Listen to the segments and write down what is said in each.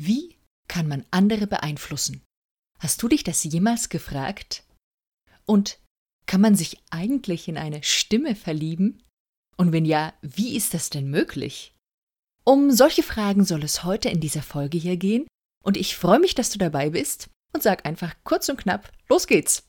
Wie kann man andere beeinflussen? Hast du dich das jemals gefragt? Und kann man sich eigentlich in eine Stimme verlieben? Und wenn ja, wie ist das denn möglich? Um solche Fragen soll es heute in dieser Folge hier gehen und ich freue mich, dass du dabei bist und sag einfach kurz und knapp, los geht's!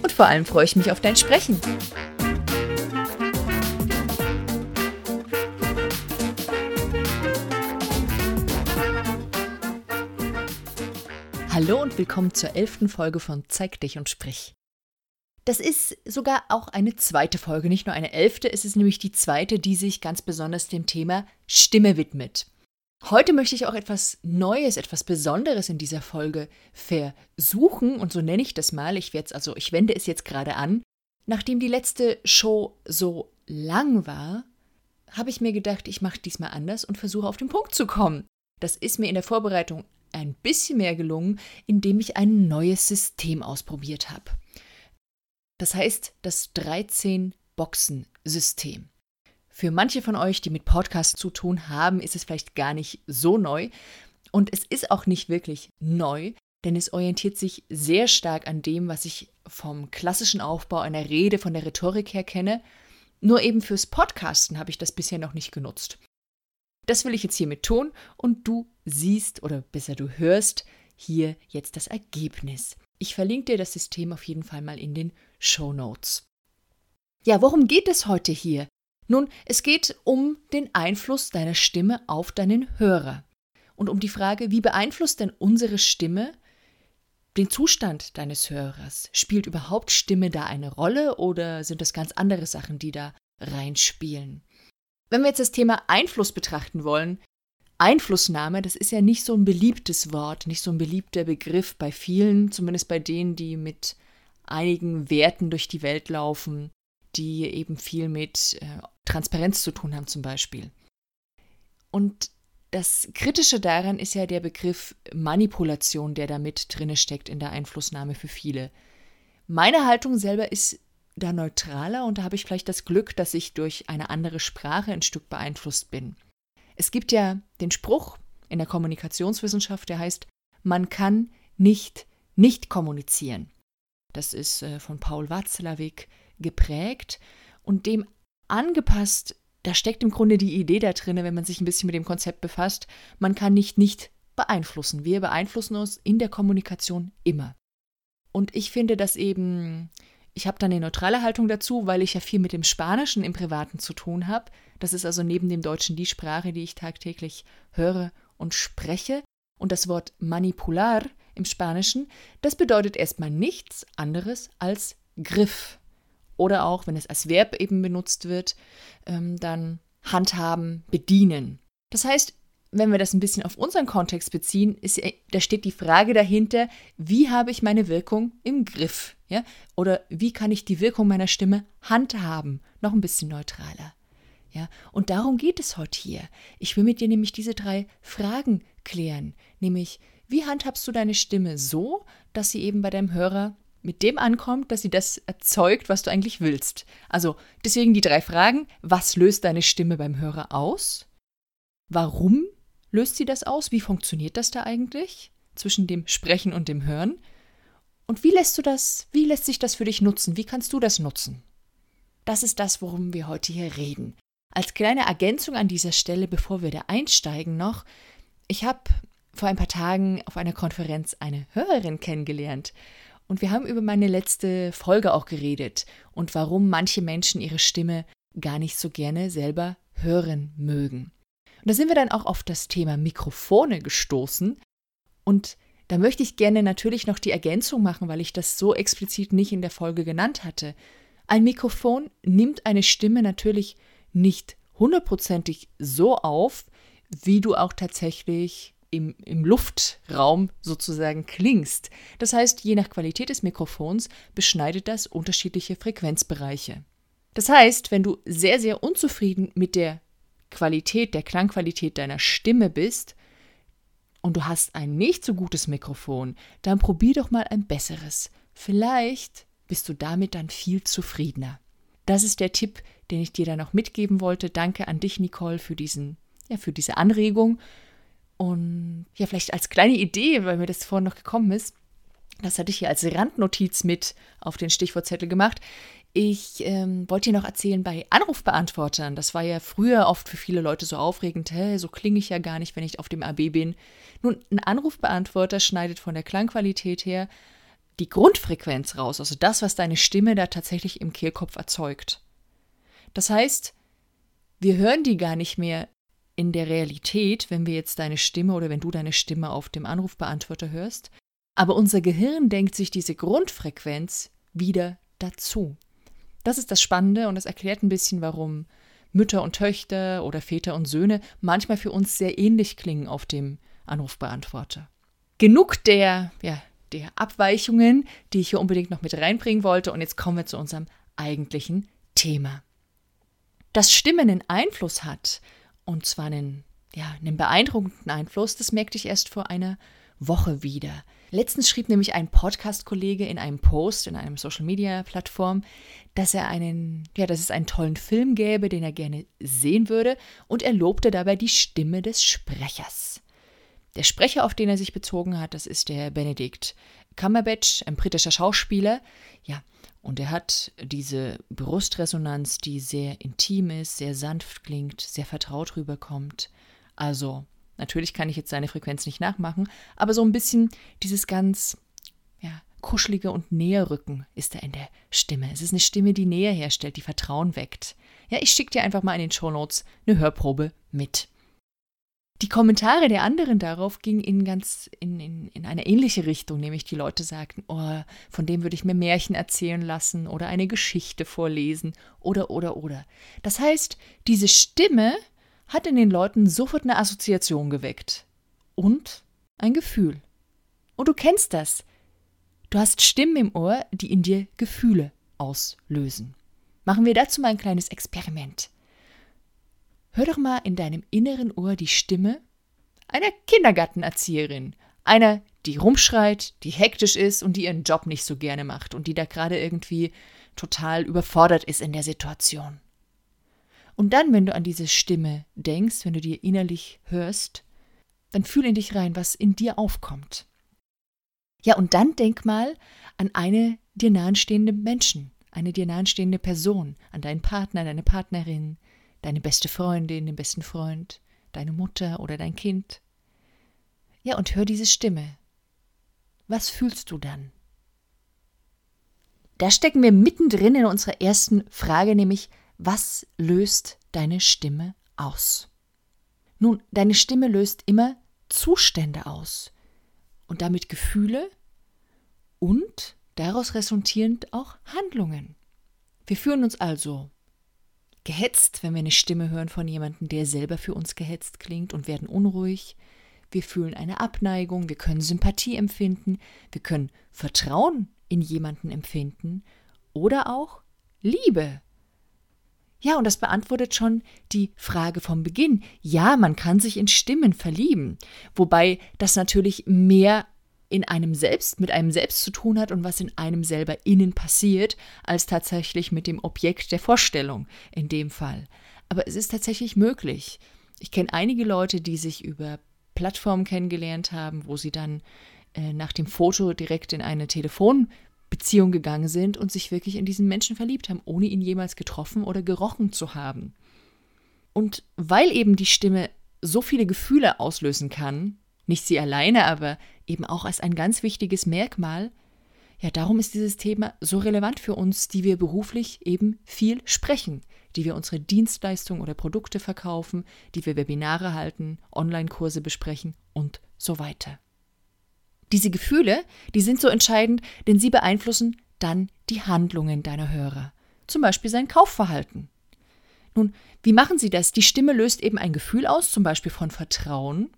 vor allem freue ich mich auf dein Sprechen. Hallo und willkommen zur elften Folge von Zeig dich und sprich. Das ist sogar auch eine zweite Folge, nicht nur eine elfte, es ist nämlich die zweite, die sich ganz besonders dem Thema Stimme widmet. Heute möchte ich auch etwas Neues, etwas Besonderes in dieser Folge versuchen und so nenne ich das mal. Ich werde also, ich wende es jetzt gerade an. Nachdem die letzte Show so lang war, habe ich mir gedacht, ich mache diesmal anders und versuche auf den Punkt zu kommen. Das ist mir in der Vorbereitung ein bisschen mehr gelungen, indem ich ein neues System ausprobiert habe. Das heißt das 13-Boxen-System. Für manche von euch, die mit Podcasts zu tun haben, ist es vielleicht gar nicht so neu. Und es ist auch nicht wirklich neu, denn es orientiert sich sehr stark an dem, was ich vom klassischen Aufbau einer Rede, von der Rhetorik her kenne. Nur eben fürs Podcasten habe ich das bisher noch nicht genutzt. Das will ich jetzt hiermit tun und du siehst oder besser du hörst hier jetzt das Ergebnis. Ich verlinke dir das System auf jeden Fall mal in den Show Notes. Ja, worum geht es heute hier? Nun, es geht um den Einfluss deiner Stimme auf deinen Hörer und um die Frage, wie beeinflusst denn unsere Stimme den Zustand deines Hörers? Spielt überhaupt Stimme da eine Rolle oder sind das ganz andere Sachen, die da reinspielen? Wenn wir jetzt das Thema Einfluss betrachten wollen, Einflussnahme, das ist ja nicht so ein beliebtes Wort, nicht so ein beliebter Begriff bei vielen, zumindest bei denen, die mit einigen Werten durch die Welt laufen, die eben viel mit äh, Transparenz zu tun haben zum Beispiel. Und das Kritische daran ist ja der Begriff Manipulation, der da mit drinne steckt in der Einflussnahme für viele. Meine Haltung selber ist da neutraler und da habe ich vielleicht das Glück, dass ich durch eine andere Sprache ein Stück beeinflusst bin. Es gibt ja den Spruch in der Kommunikationswissenschaft, der heißt, man kann nicht nicht kommunizieren. Das ist äh, von Paul Watzlawick geprägt und dem angepasst, da steckt im Grunde die Idee da drin, wenn man sich ein bisschen mit dem Konzept befasst, man kann nicht nicht beeinflussen. Wir beeinflussen uns in der Kommunikation immer. Und ich finde das eben, ich habe da eine neutrale Haltung dazu, weil ich ja viel mit dem Spanischen im Privaten zu tun habe. Das ist also neben dem Deutschen die Sprache, die ich tagtäglich höre und spreche. Und das Wort manipular im Spanischen, das bedeutet erstmal nichts anderes als Griff oder auch, wenn es als Verb eben benutzt wird, ähm, dann handhaben, bedienen. Das heißt, wenn wir das ein bisschen auf unseren Kontext beziehen, ist, da steht die Frage dahinter, wie habe ich meine Wirkung im Griff? Ja? Oder wie kann ich die Wirkung meiner Stimme handhaben? Noch ein bisschen neutraler. Ja? Und darum geht es heute hier. Ich will mit dir nämlich diese drei Fragen klären. Nämlich, wie handhabst du deine Stimme so, dass sie eben bei deinem Hörer mit dem ankommt, dass sie das erzeugt, was du eigentlich willst. Also deswegen die drei Fragen. Was löst deine Stimme beim Hörer aus? Warum löst sie das aus? Wie funktioniert das da eigentlich zwischen dem Sprechen und dem Hören? Und wie lässt du das, wie lässt sich das für dich nutzen? Wie kannst du das nutzen? Das ist das, worum wir heute hier reden. Als kleine Ergänzung an dieser Stelle, bevor wir da einsteigen noch, ich habe vor ein paar Tagen auf einer Konferenz eine Hörerin kennengelernt und wir haben über meine letzte Folge auch geredet und warum manche Menschen ihre Stimme gar nicht so gerne selber hören mögen. Und da sind wir dann auch auf das Thema Mikrofone gestoßen. Und da möchte ich gerne natürlich noch die Ergänzung machen, weil ich das so explizit nicht in der Folge genannt hatte. Ein Mikrofon nimmt eine Stimme natürlich nicht hundertprozentig so auf, wie du auch tatsächlich im, im Luftraum sozusagen klingst. Das heißt, je nach Qualität des Mikrofons beschneidet das unterschiedliche Frequenzbereiche. Das heißt, wenn du sehr, sehr unzufrieden mit der Qualität, der Klangqualität deiner Stimme bist und du hast ein nicht so gutes Mikrofon, dann probier doch mal ein besseres. Vielleicht bist du damit dann viel zufriedener. Das ist der Tipp, den ich dir da noch mitgeben wollte. Danke an dich, Nicole, für diesen, ja, für diese Anregung. Und ja, vielleicht als kleine Idee, weil mir das vorhin noch gekommen ist, das hatte ich hier als Randnotiz mit auf den Stichwortzettel gemacht. Ich ähm, wollte dir noch erzählen bei Anrufbeantwortern. Das war ja früher oft für viele Leute so aufregend. Hä, so klinge ich ja gar nicht, wenn ich auf dem AB bin. Nun, ein Anrufbeantworter schneidet von der Klangqualität her die Grundfrequenz raus, also das, was deine Stimme da tatsächlich im Kehlkopf erzeugt. Das heißt, wir hören die gar nicht mehr in der Realität, wenn wir jetzt deine Stimme oder wenn du deine Stimme auf dem Anrufbeantworter hörst, aber unser Gehirn denkt sich diese Grundfrequenz wieder dazu. Das ist das Spannende und das erklärt ein bisschen, warum Mütter und Töchter oder Väter und Söhne manchmal für uns sehr ähnlich klingen auf dem Anrufbeantworter. Genug der, ja, der Abweichungen, die ich hier unbedingt noch mit reinbringen wollte und jetzt kommen wir zu unserem eigentlichen Thema. Dass Stimmen einen Einfluss hat, und zwar einen, ja, einen beeindruckenden Einfluss, das merkte ich erst vor einer Woche wieder. Letztens schrieb nämlich ein Podcast-Kollege in einem Post in einem Social-Media-Plattform, dass er einen, ja, dass es einen tollen Film gäbe, den er gerne sehen würde, und er lobte dabei die Stimme des Sprechers. Der Sprecher, auf den er sich bezogen hat, das ist der Benedict Cumberbatch, ein britischer Schauspieler. Ja, und er hat diese Brustresonanz, die sehr intim ist, sehr sanft klingt, sehr vertraut rüberkommt. Also, natürlich kann ich jetzt seine Frequenz nicht nachmachen, aber so ein bisschen dieses ganz, ja, kuschelige und Näherrücken ist da in der Stimme. Es ist eine Stimme, die Nähe herstellt, die Vertrauen weckt. Ja, ich schicke dir einfach mal in den Show Notes eine Hörprobe mit. Die Kommentare der anderen darauf gingen in ganz in, in, in eine ähnliche Richtung, nämlich die Leute sagten, oh, von dem würde ich mir Märchen erzählen lassen oder eine Geschichte vorlesen oder oder oder. Das heißt, diese Stimme hat in den Leuten sofort eine Assoziation geweckt und ein Gefühl. Und du kennst das. Du hast Stimmen im Ohr, die in dir Gefühle auslösen. Machen wir dazu mal ein kleines Experiment. Hör doch mal in deinem inneren Ohr die Stimme einer Kindergartenerzieherin, einer, die rumschreit, die hektisch ist und die ihren Job nicht so gerne macht und die da gerade irgendwie total überfordert ist in der Situation. Und dann, wenn du an diese Stimme denkst, wenn du dir innerlich hörst, dann fühl in dich rein, was in dir aufkommt. Ja, und dann denk mal an eine dir nahestehende Menschen, eine dir nahestehende Person, an deinen Partner, deine Partnerin, deine beste Freundin, den besten Freund, deine Mutter oder dein Kind. Ja, und hör diese Stimme. Was fühlst du dann? Da stecken wir mittendrin in unserer ersten Frage, nämlich, was löst deine Stimme aus? Nun, deine Stimme löst immer Zustände aus und damit Gefühle und daraus resultierend auch Handlungen. Wir fühlen uns also gehetzt, wenn wir eine Stimme hören von jemandem, der selber für uns gehetzt klingt und werden unruhig. Wir fühlen eine Abneigung, wir können Sympathie empfinden, wir können Vertrauen in jemanden empfinden oder auch Liebe. Ja, und das beantwortet schon die Frage vom Beginn. Ja, man kann sich in Stimmen verlieben, wobei das natürlich mehr in einem selbst, mit einem selbst zu tun hat und was in einem selber innen passiert, als tatsächlich mit dem Objekt der Vorstellung in dem Fall. Aber es ist tatsächlich möglich. Ich kenne einige Leute, die sich über Plattformen kennengelernt haben, wo sie dann äh, nach dem Foto direkt in eine Telefonbeziehung gegangen sind und sich wirklich in diesen Menschen verliebt haben, ohne ihn jemals getroffen oder gerochen zu haben. Und weil eben die Stimme so viele Gefühle auslösen kann, nicht sie alleine, aber eben auch als ein ganz wichtiges Merkmal. Ja, darum ist dieses Thema so relevant für uns, die wir beruflich eben viel sprechen, die wir unsere Dienstleistungen oder Produkte verkaufen, die wir Webinare halten, Online-Kurse besprechen und so weiter. Diese Gefühle, die sind so entscheidend, denn sie beeinflussen dann die Handlungen deiner Hörer. zum Beispiel sein Kaufverhalten. Nun, wie machen Sie das? Die Stimme löst eben ein Gefühl aus, zum Beispiel von Vertrauen.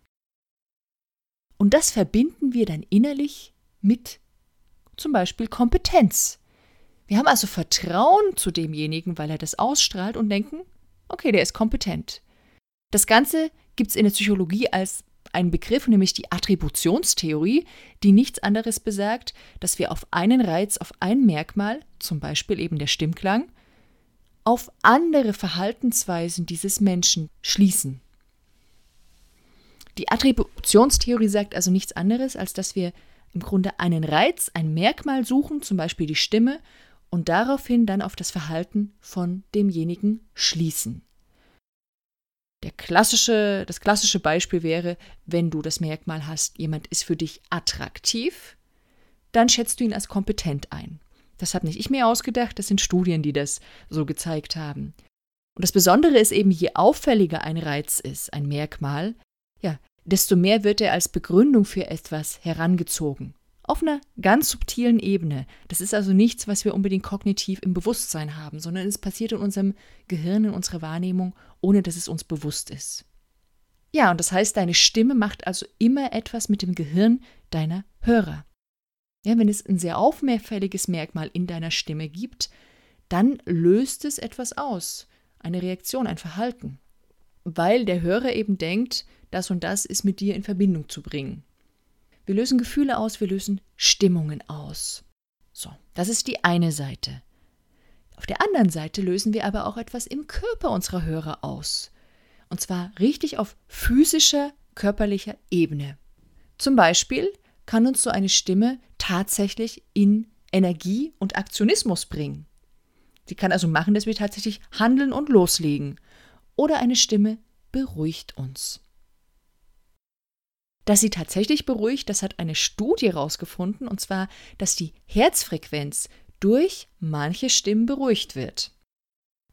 Und das verbinden wir dann innerlich mit zum Beispiel Kompetenz. Wir haben also Vertrauen zu demjenigen, weil er das ausstrahlt und denken, okay, der ist kompetent. Das Ganze gibt es in der Psychologie als einen Begriff, nämlich die Attributionstheorie, die nichts anderes besagt, dass wir auf einen Reiz, auf ein Merkmal, zum Beispiel eben der Stimmklang, auf andere Verhaltensweisen dieses Menschen schließen. Die Attributionstheorie sagt also nichts anderes, als dass wir im Grunde einen Reiz, ein Merkmal suchen, zum Beispiel die Stimme, und daraufhin dann auf das Verhalten von demjenigen schließen. Der klassische, das klassische Beispiel wäre, wenn du das Merkmal hast, jemand ist für dich attraktiv, dann schätzt du ihn als kompetent ein. Das habe nicht ich mir ausgedacht, das sind Studien, die das so gezeigt haben. Und das Besondere ist eben, je auffälliger ein Reiz ist, ein Merkmal, ja, desto mehr wird er als Begründung für etwas herangezogen. Auf einer ganz subtilen Ebene. Das ist also nichts, was wir unbedingt kognitiv im Bewusstsein haben, sondern es passiert in unserem Gehirn, in unserer Wahrnehmung, ohne dass es uns bewusst ist. Ja, und das heißt, deine Stimme macht also immer etwas mit dem Gehirn deiner Hörer. Ja, wenn es ein sehr auffälliges Merkmal in deiner Stimme gibt, dann löst es etwas aus, eine Reaktion, ein Verhalten, weil der Hörer eben denkt, das und das ist mit dir in Verbindung zu bringen. Wir lösen Gefühle aus, wir lösen Stimmungen aus. So, das ist die eine Seite. Auf der anderen Seite lösen wir aber auch etwas im Körper unserer Hörer aus. Und zwar richtig auf physischer, körperlicher Ebene. Zum Beispiel kann uns so eine Stimme tatsächlich in Energie und Aktionismus bringen. Sie kann also machen, dass wir tatsächlich handeln und loslegen. Oder eine Stimme beruhigt uns. Dass sie tatsächlich beruhigt, das hat eine Studie herausgefunden, und zwar, dass die Herzfrequenz durch manche Stimmen beruhigt wird.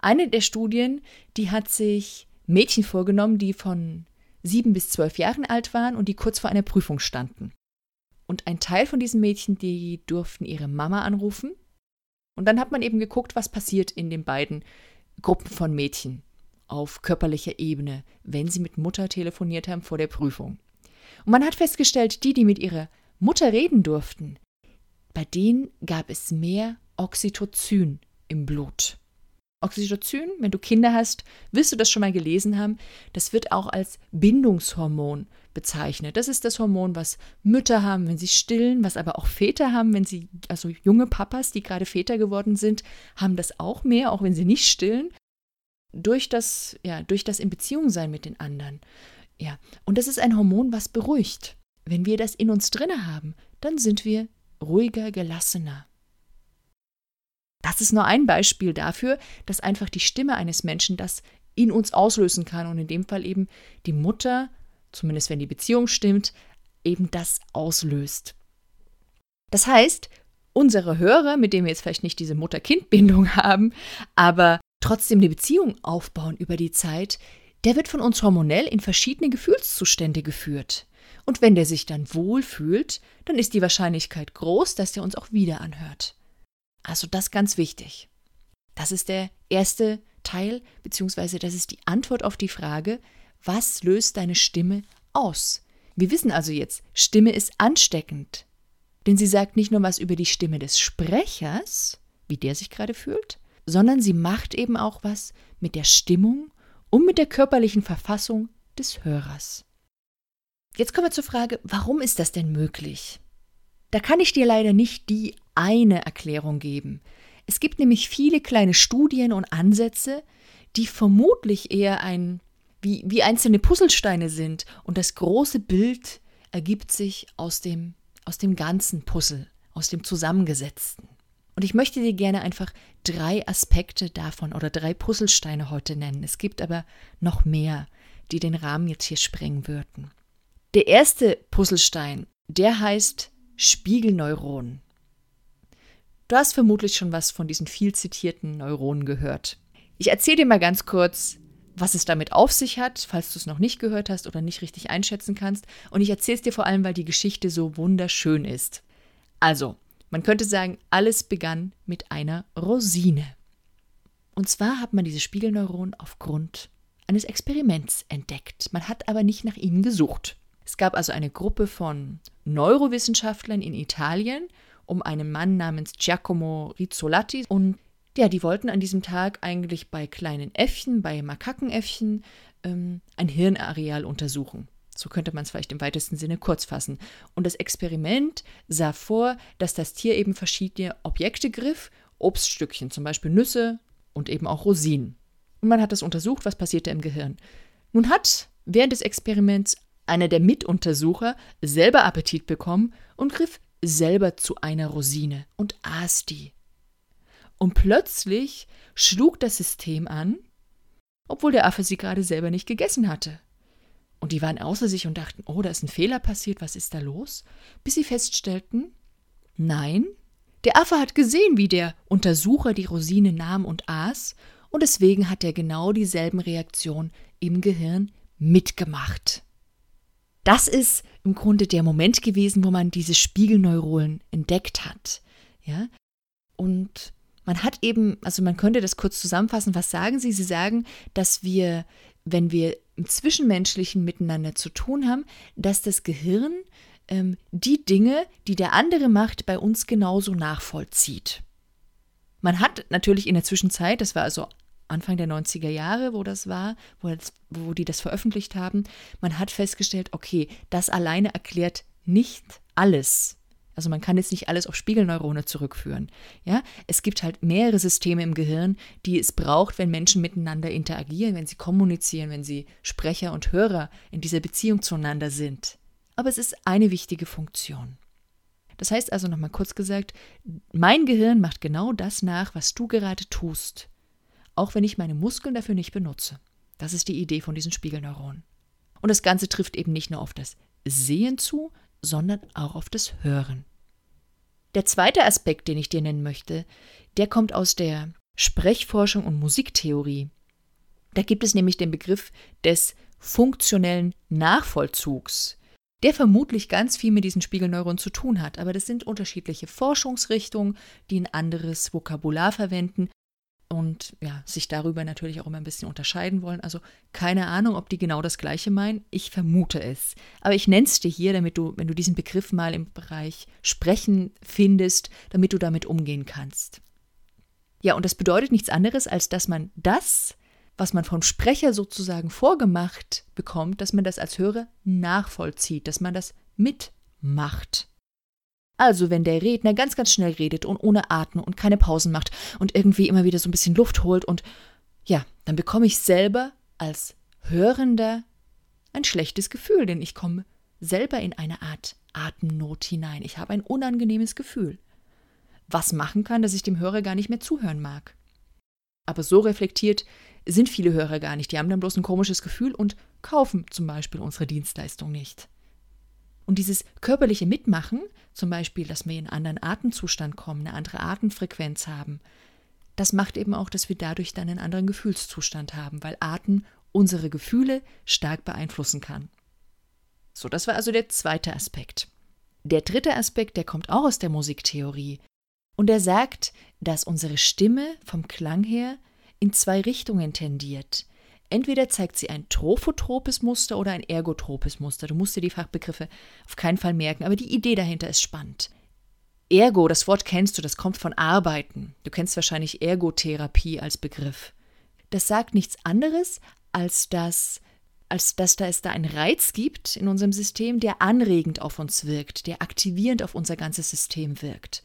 Eine der Studien, die hat sich Mädchen vorgenommen, die von sieben bis zwölf Jahren alt waren und die kurz vor einer Prüfung standen. Und ein Teil von diesen Mädchen, die durften ihre Mama anrufen. Und dann hat man eben geguckt, was passiert in den beiden Gruppen von Mädchen auf körperlicher Ebene, wenn sie mit Mutter telefoniert haben vor der Prüfung. Und man hat festgestellt, die, die mit ihrer Mutter reden durften, bei denen gab es mehr Oxytocin im Blut. Oxytocin, wenn du Kinder hast, wirst du das schon mal gelesen haben, das wird auch als Bindungshormon bezeichnet. Das ist das Hormon, was Mütter haben, wenn sie stillen, was aber auch Väter haben, wenn sie, also junge Papas, die gerade Väter geworden sind, haben das auch mehr, auch wenn sie nicht stillen, durch das, ja, durch das in Beziehung sein mit den anderen. Ja, und das ist ein Hormon, was beruhigt. Wenn wir das in uns drinne haben, dann sind wir ruhiger, gelassener. Das ist nur ein Beispiel dafür, dass einfach die Stimme eines Menschen das in uns auslösen kann und in dem Fall eben die Mutter, zumindest wenn die Beziehung stimmt, eben das auslöst. Das heißt, unsere Hörer, mit denen wir jetzt vielleicht nicht diese Mutter-Kind-Bindung haben, aber trotzdem eine Beziehung aufbauen über die Zeit, der wird von uns hormonell in verschiedene Gefühlszustände geführt. Und wenn der sich dann wohl fühlt, dann ist die Wahrscheinlichkeit groß, dass der uns auch wieder anhört. Also das ganz wichtig. Das ist der erste Teil, beziehungsweise das ist die Antwort auf die Frage, was löst deine Stimme aus? Wir wissen also jetzt, Stimme ist ansteckend. Denn sie sagt nicht nur was über die Stimme des Sprechers, wie der sich gerade fühlt, sondern sie macht eben auch was mit der Stimmung und mit der körperlichen Verfassung des Hörers. Jetzt kommen wir zur Frage, warum ist das denn möglich? Da kann ich dir leider nicht die eine Erklärung geben. Es gibt nämlich viele kleine Studien und Ansätze, die vermutlich eher ein wie, wie einzelne Puzzlesteine sind und das große Bild ergibt sich aus dem, aus dem ganzen Puzzle, aus dem Zusammengesetzten. Und ich möchte dir gerne einfach drei Aspekte davon oder drei Puzzlesteine heute nennen. Es gibt aber noch mehr, die den Rahmen jetzt hier sprengen würden. Der erste Puzzlestein, der heißt Spiegelneuronen. Du hast vermutlich schon was von diesen viel zitierten Neuronen gehört. Ich erzähle dir mal ganz kurz, was es damit auf sich hat, falls du es noch nicht gehört hast oder nicht richtig einschätzen kannst. Und ich erzähle es dir vor allem, weil die Geschichte so wunderschön ist. Also, man könnte sagen, alles begann mit einer Rosine. Und zwar hat man diese Spiegelneuronen aufgrund eines Experiments entdeckt. Man hat aber nicht nach ihnen gesucht. Es gab also eine Gruppe von Neurowissenschaftlern in Italien um einen Mann namens Giacomo Rizzolatti und ja, die wollten an diesem Tag eigentlich bei kleinen Äffchen, bei Makakenäffchen, ähm, ein Hirnareal untersuchen. So könnte man es vielleicht im weitesten Sinne kurz fassen. Und das Experiment sah vor, dass das Tier eben verschiedene Objekte griff, Obststückchen, zum Beispiel Nüsse und eben auch Rosinen. Und man hat das untersucht, was passierte im Gehirn. Nun hat während des Experiments einer der Mituntersucher selber Appetit bekommen und griff selber zu einer Rosine und aß die. Und plötzlich schlug das System an, obwohl der Affe sie gerade selber nicht gegessen hatte. Und die waren außer sich und dachten, oh, da ist ein Fehler passiert, was ist da los? Bis sie feststellten, nein, der Affe hat gesehen, wie der Untersucher die Rosine nahm und aß, und deswegen hat er genau dieselben Reaktionen im Gehirn mitgemacht. Das ist im Grunde der Moment gewesen, wo man diese Spiegelneuronen entdeckt hat. Ja? Und man hat eben, also man könnte das kurz zusammenfassen, was sagen Sie? Sie sagen, dass wir, wenn wir im Zwischenmenschlichen miteinander zu tun haben, dass das Gehirn ähm, die Dinge, die der andere macht, bei uns genauso nachvollzieht. Man hat natürlich in der Zwischenzeit, das war also Anfang der 90er Jahre, wo das war, wo, das, wo die das veröffentlicht haben, man hat festgestellt, okay, das alleine erklärt nicht alles. Also man kann jetzt nicht alles auf Spiegelneurone zurückführen. Ja, es gibt halt mehrere Systeme im Gehirn, die es braucht, wenn Menschen miteinander interagieren, wenn sie kommunizieren, wenn sie Sprecher und Hörer in dieser Beziehung zueinander sind. Aber es ist eine wichtige Funktion. Das heißt also nochmal kurz gesagt, mein Gehirn macht genau das nach, was du gerade tust auch wenn ich meine Muskeln dafür nicht benutze. Das ist die Idee von diesen Spiegelneuronen. Und das Ganze trifft eben nicht nur auf das Sehen zu, sondern auch auf das Hören. Der zweite Aspekt, den ich dir nennen möchte, der kommt aus der Sprechforschung und Musiktheorie. Da gibt es nämlich den Begriff des funktionellen Nachvollzugs, der vermutlich ganz viel mit diesen Spiegelneuronen zu tun hat. Aber das sind unterschiedliche Forschungsrichtungen, die ein anderes Vokabular verwenden und ja, sich darüber natürlich auch immer ein bisschen unterscheiden wollen. Also keine Ahnung, ob die genau das Gleiche meinen. Ich vermute es. Aber ich nenne es dir hier, damit du, wenn du diesen Begriff mal im Bereich Sprechen findest, damit du damit umgehen kannst. Ja, und das bedeutet nichts anderes, als dass man das, was man vom Sprecher sozusagen vorgemacht bekommt, dass man das als Hörer nachvollzieht, dass man das mitmacht. Also, wenn der Redner ganz, ganz schnell redet und ohne Atmen und keine Pausen macht und irgendwie immer wieder so ein bisschen Luft holt und ja, dann bekomme ich selber als Hörender ein schlechtes Gefühl, denn ich komme selber in eine Art Atemnot hinein. Ich habe ein unangenehmes Gefühl. Was machen kann, dass ich dem Hörer gar nicht mehr zuhören mag. Aber so reflektiert sind viele Hörer gar nicht. Die haben dann bloß ein komisches Gefühl und kaufen zum Beispiel unsere Dienstleistung nicht. Und dieses körperliche Mitmachen, zum Beispiel, dass wir in einen anderen Atemzustand kommen, eine andere Atemfrequenz haben, das macht eben auch, dass wir dadurch dann einen anderen Gefühlszustand haben, weil Atem unsere Gefühle stark beeinflussen kann. So, das war also der zweite Aspekt. Der dritte Aspekt, der kommt auch aus der Musiktheorie. Und er sagt, dass unsere Stimme vom Klang her in zwei Richtungen tendiert. Entweder zeigt sie ein trophotropes Muster oder ein ergotropes Muster. Du musst dir die Fachbegriffe auf keinen Fall merken, aber die Idee dahinter ist spannend. Ergo, das Wort kennst du, das kommt von Arbeiten. Du kennst wahrscheinlich Ergotherapie als Begriff. Das sagt nichts anderes, als dass, als dass da es da einen Reiz gibt in unserem System, der anregend auf uns wirkt, der aktivierend auf unser ganzes System wirkt.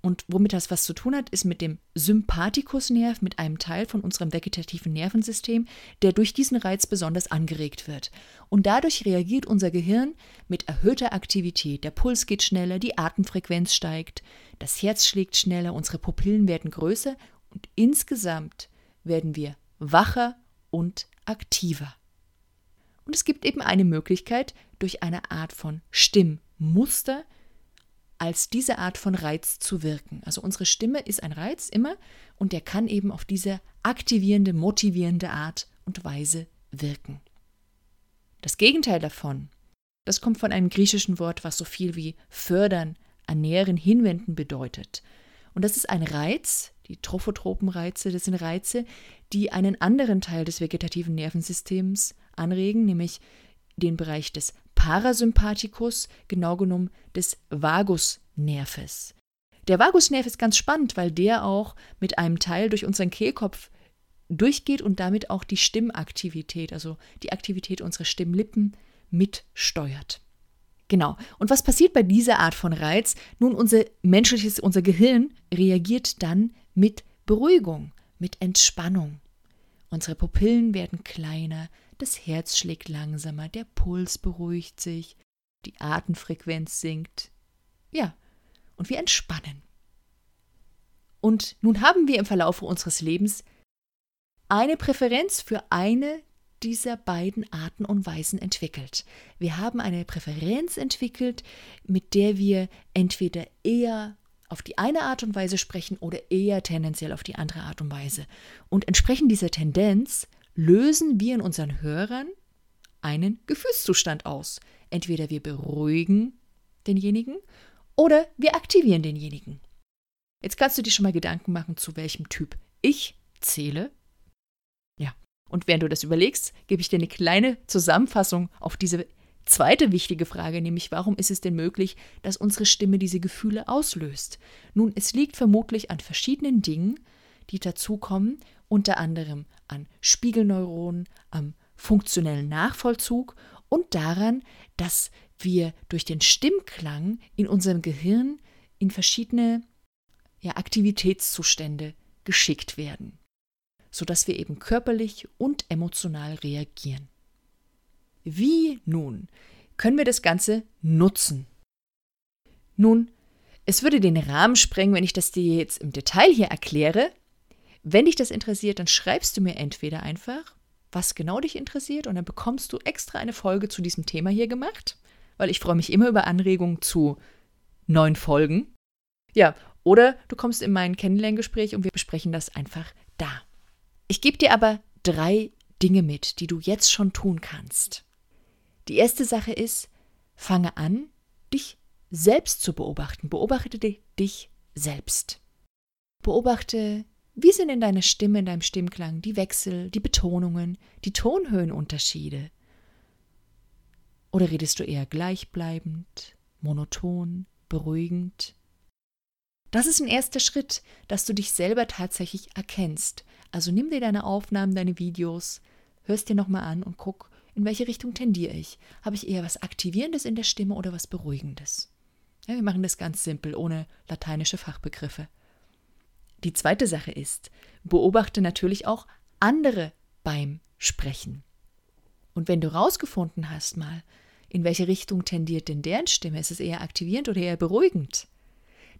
Und womit das was zu tun hat, ist mit dem Sympathikusnerv, mit einem Teil von unserem vegetativen Nervensystem, der durch diesen Reiz besonders angeregt wird. Und dadurch reagiert unser Gehirn mit erhöhter Aktivität. Der Puls geht schneller, die Atemfrequenz steigt, das Herz schlägt schneller, unsere Pupillen werden größer und insgesamt werden wir wacher und aktiver. Und es gibt eben eine Möglichkeit, durch eine Art von Stimmmuster als diese Art von Reiz zu wirken. Also unsere Stimme ist ein Reiz immer und der kann eben auf diese aktivierende, motivierende Art und Weise wirken. Das Gegenteil davon, das kommt von einem griechischen Wort, was so viel wie fördern, ernähren, hinwenden bedeutet. Und das ist ein Reiz, Die Trophotropenreize, das sind Reize, die einen anderen Teil des vegetativen Nervensystems anregen, nämlich den Bereich des Parasympathikus, genau genommen des Vagusnerves. Der Vagusnerv ist ganz spannend, weil der auch mit einem Teil durch unseren Kehlkopf durchgeht und damit auch die Stimmaktivität, also die Aktivität unserer Stimmlippen mitsteuert. Genau. Und was passiert bei dieser Art von Reiz? Nun, unser menschliches, unser Gehirn reagiert dann mit Beruhigung, mit Entspannung. Unsere Pupillen werden kleiner, das Herz schlägt langsamer, der Puls beruhigt sich, die Atemfrequenz sinkt. Ja, und wir entspannen. Und nun haben wir im Verlauf unseres Lebens eine Präferenz für eine dieser beiden Arten und Weisen entwickelt. Wir haben eine Präferenz entwickelt, mit der wir entweder eher auf die eine Art und Weise sprechen oder eher tendenziell auf die andere Art und Weise. Und entsprechend dieser Tendenz lösen wir in unseren Hörern einen Gefühlszustand aus. Entweder wir beruhigen denjenigen oder wir aktivieren denjenigen. Jetzt kannst du dir schon mal Gedanken machen, zu welchem Typ ich zähle. Ja, und während du das überlegst, gebe ich dir eine kleine Zusammenfassung auf diese zweite wichtige Frage, nämlich warum ist es denn möglich, dass unsere Stimme diese Gefühle auslöst? Nun, es liegt vermutlich an verschiedenen Dingen, die dazukommen, unter anderem an Spiegelneuronen, am funktionellen Nachvollzug und daran, dass wir durch den Stimmklang in unserem Gehirn in verschiedene ja, Aktivitätszustände geschickt werden sodass wir eben körperlich und emotional reagieren. Wie nun können wir das Ganze nutzen? Nun, es würde den Rahmen sprengen, wenn ich das dir jetzt im Detail hier erkläre. Wenn dich das interessiert, dann schreibst du mir entweder einfach, was genau dich interessiert, und dann bekommst du extra eine Folge zu diesem Thema hier gemacht, weil ich freue mich immer über Anregungen zu neuen Folgen. Ja, oder du kommst in mein Kennenlerngespräch und wir besprechen das einfach da. Ich gebe dir aber drei Dinge mit, die du jetzt schon tun kannst. Die erste Sache ist, fange an, dich selbst zu beobachten. Beobachte dich selbst. Beobachte, wie sind in deiner Stimme, in deinem Stimmklang die Wechsel, die Betonungen, die Tonhöhenunterschiede. Oder redest du eher gleichbleibend, monoton, beruhigend? Das ist ein erster Schritt, dass du dich selber tatsächlich erkennst also nimm dir deine Aufnahmen, deine Videos, hörst dir nochmal an und guck, in welche Richtung tendiere ich. Habe ich eher was Aktivierendes in der Stimme oder was Beruhigendes? Ja, wir machen das ganz simpel, ohne lateinische Fachbegriffe. Die zweite Sache ist, beobachte natürlich auch andere beim Sprechen. Und wenn du rausgefunden hast mal, in welche Richtung tendiert denn deren Stimme, ist es eher aktivierend oder eher beruhigend,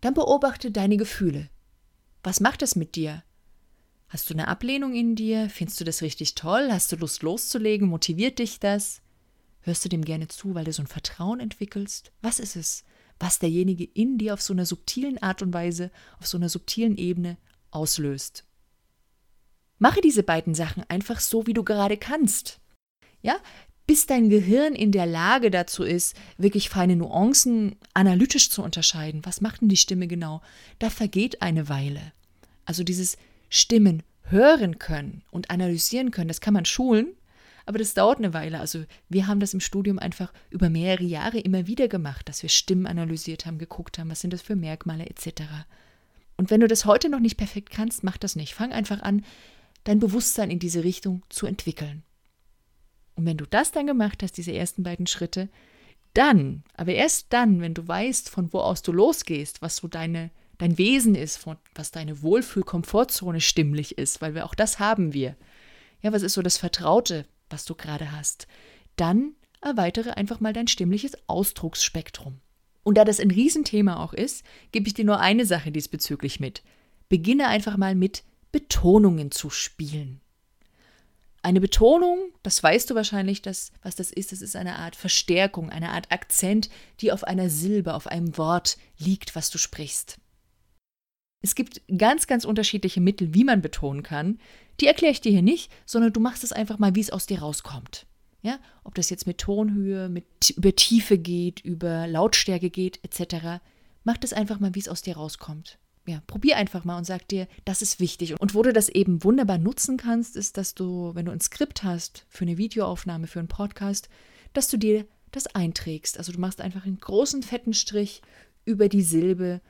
dann beobachte deine Gefühle. Was macht es mit dir? Hast du eine Ablehnung in dir? Findest du das richtig toll? Hast du Lust loszulegen? Motiviert dich das? Hörst du dem gerne zu, weil du so ein Vertrauen entwickelst? Was ist es, was derjenige in dir auf so einer subtilen Art und Weise, auf so einer subtilen Ebene auslöst? Mache diese beiden Sachen einfach so, wie du gerade kannst. Ja, bis dein Gehirn in der Lage dazu ist, wirklich feine Nuancen analytisch zu unterscheiden. Was macht denn die Stimme genau? Da vergeht eine Weile. Also dieses Stimmen hören können und analysieren können, das kann man schulen, aber das dauert eine Weile. Also wir haben das im Studium einfach über mehrere Jahre immer wieder gemacht, dass wir Stimmen analysiert haben, geguckt haben, was sind das für Merkmale etc. Und wenn du das heute noch nicht perfekt kannst, mach das nicht. Fang einfach an, dein Bewusstsein in diese Richtung zu entwickeln. Und wenn du das dann gemacht hast, diese ersten beiden Schritte, dann, aber erst dann, wenn du weißt, von wo aus du losgehst, was so deine dein Wesen ist, was deine Wohlfühl-Komfortzone stimmlich ist, weil wir auch das haben wir. Ja, was ist so das Vertraute, was du gerade hast? Dann erweitere einfach mal dein stimmliches Ausdrucksspektrum. Und da das ein Riesenthema auch ist, gebe ich dir nur eine Sache diesbezüglich mit. Beginne einfach mal mit Betonungen zu spielen. Eine Betonung, das weißt du wahrscheinlich, dass, was das ist, das ist eine Art Verstärkung, eine Art Akzent, die auf einer Silbe, auf einem Wort liegt, was du sprichst. Es gibt ganz, ganz unterschiedliche Mittel, wie man betonen kann. Die erkläre ich dir hier nicht, sondern du machst es einfach mal, wie es aus dir rauskommt. Ja, ob das jetzt mit Tonhöhe, mit über Tiefe geht, über Lautstärke geht, etc. Mach das einfach mal, wie es aus dir rauskommt. ja, probier einfach mal und sag dir, das ist wichtig. Und wo du das eben wunderbar nutzen kannst, ist, dass du, wenn du ein Skript hast für eine Videoaufnahme, für einen Podcast, dass du dir das einträgst. Also du machst einfach einen großen fetten Strich über die Silbe,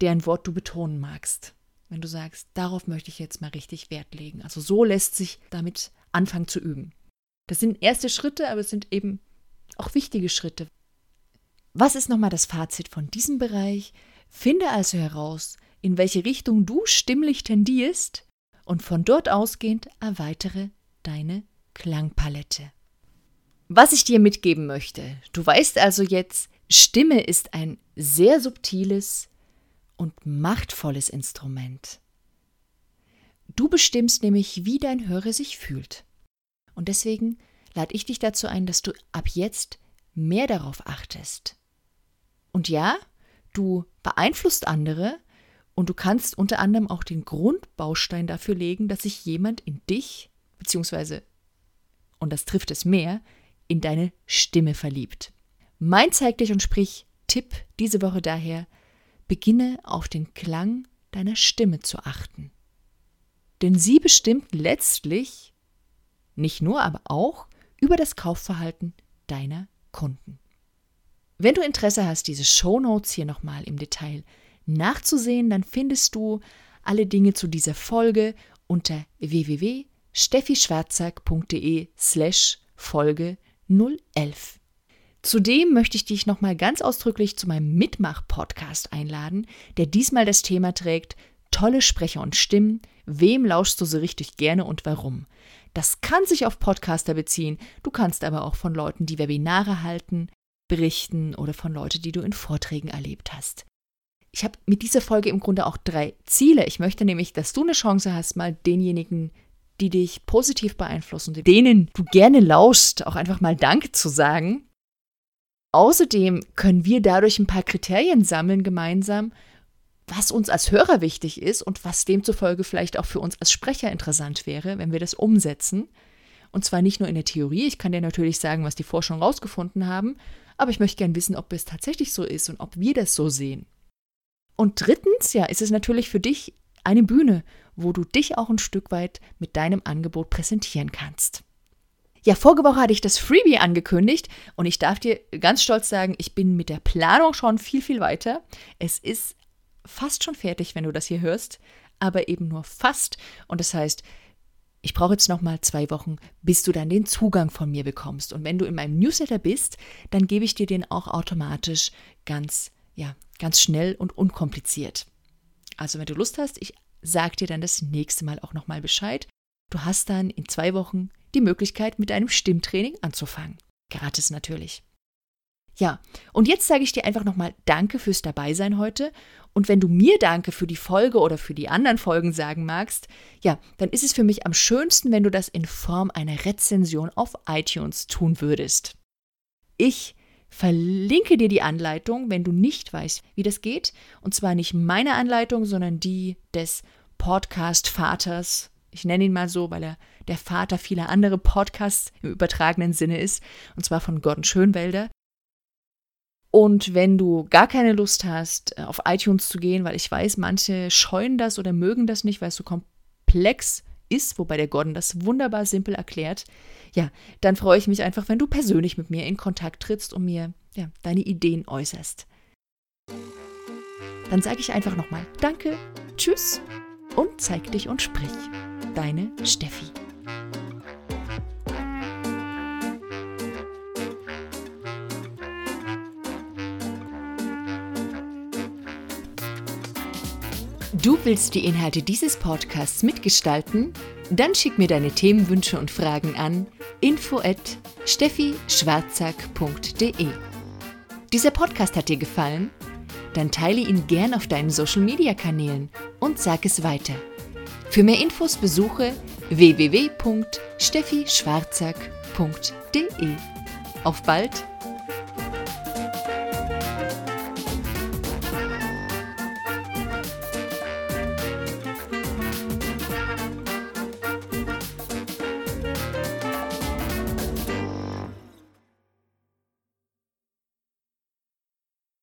deren Wort du betonen magst. Wenn du sagst, darauf möchte ich jetzt mal richtig Wert legen. Also so lässt sich damit anfangen zu üben. Das sind erste Schritte, aber es sind eben auch wichtige Schritte. Was ist nochmal das Fazit von diesem Bereich? Finde also heraus, in welche Richtung du stimmlich tendierst und von dort ausgehend erweitere deine Klangpalette. Was ich dir mitgeben möchte, du weißt also jetzt, Stimme ist ein sehr subtiles und machtvolles Instrument. Du bestimmst nämlich, wie dein Hörer sich fühlt. Und deswegen lade ich dich dazu ein, dass du ab jetzt mehr darauf achtest. Und ja, du beeinflusst andere und du kannst unter anderem auch den Grundbaustein dafür legen, dass sich jemand in dich, beziehungsweise, und das trifft es mehr, in deine Stimme verliebt. Mein Zeig dich und sprich Tipp diese Woche daher, beginne auf den Klang deiner Stimme zu achten. Denn sie bestimmt letztlich, nicht nur, aber auch über das Kaufverhalten deiner Kunden. Wenn du Interesse hast, diese Show Notes hier nochmal im Detail nachzusehen, dann findest du alle Dinge zu dieser Folge unter www.steffischwarzack.de slash Folge 011. Zudem möchte ich dich nochmal ganz ausdrücklich zu meinem Mitmach-Podcast einladen, der diesmal das Thema trägt Tolle Sprecher und Stimmen, wem lauschst du so richtig gerne und warum? Das kann sich auf Podcaster beziehen, du kannst aber auch von Leuten, die Webinare halten, berichten oder von Leuten, die du in Vorträgen erlebt hast. Ich habe mit dieser Folge im Grunde auch drei Ziele. Ich möchte nämlich, dass du eine Chance hast, mal denjenigen, die dich positiv beeinflussen, denen du gerne lauschst, auch einfach mal Danke zu sagen. Außerdem können wir dadurch ein paar Kriterien sammeln gemeinsam, was uns als Hörer wichtig ist und was demzufolge vielleicht auch für uns als Sprecher interessant wäre, wenn wir das umsetzen. Und zwar nicht nur in der Theorie, ich kann dir natürlich sagen, was die Forschung rausgefunden haben, aber ich möchte gerne wissen, ob es tatsächlich so ist und ob wir das so sehen. Und drittens, ja, ist es natürlich für dich eine Bühne, wo du dich auch ein Stück weit mit deinem Angebot präsentieren kannst. Ja, vorige Woche hatte ich das Freebie angekündigt und ich darf dir ganz stolz sagen, ich bin mit der Planung schon viel, viel weiter. Es ist fast schon fertig, wenn du das hier hörst, aber eben nur fast. Und das heißt, ich brauche jetzt noch mal zwei Wochen, bis du dann den Zugang von mir bekommst. Und wenn du in meinem Newsletter bist, dann gebe ich dir den auch automatisch ganz, ja, ganz schnell und unkompliziert. Also wenn du Lust hast, ich sage dir dann das nächste Mal auch noch mal Bescheid. Du hast dann in zwei Wochen die Möglichkeit, mit einem Stimmtraining anzufangen. Gratis natürlich. Ja, und jetzt sage ich dir einfach nochmal Danke fürs Dabeisein heute. Und wenn du mir Danke für die Folge oder für die anderen Folgen sagen magst, ja, dann ist es für mich am schönsten, wenn du das in Form einer Rezension auf iTunes tun würdest. Ich verlinke dir die Anleitung, wenn du nicht weißt, wie das geht. Und zwar nicht meine Anleitung, sondern die des Podcast-Vaters. Ich nenne ihn mal so, weil er der Vater vieler anderer Podcasts im übertragenen Sinne ist. Und zwar von Gordon Schönwelder. Und wenn du gar keine Lust hast, äh, auf iTunes zu gehen, weil ich weiß, manche scheuen das oder mögen das nicht, weil es so komplex ist, wobei der Gordon das wunderbar simpel erklärt, ja, dann freue ich mich einfach, wenn du persönlich mit mir in Kontakt trittst und mir ja, deine Ideen äußerst. Dann sage ich einfach nochmal Danke, Tschüss und zeig dich und sprich. Deine Steffi. Du willst die Inhalte dieses Podcasts mitgestalten? Dann schick mir deine Themenwünsche und Fragen an info at steffischwarzack.de. Dieser Podcast hat dir gefallen? Dann teile ihn gern auf deinen Social Media Kanälen und sag es weiter. Für mehr Infos besuche www.steffischwarzack.de. Auf bald!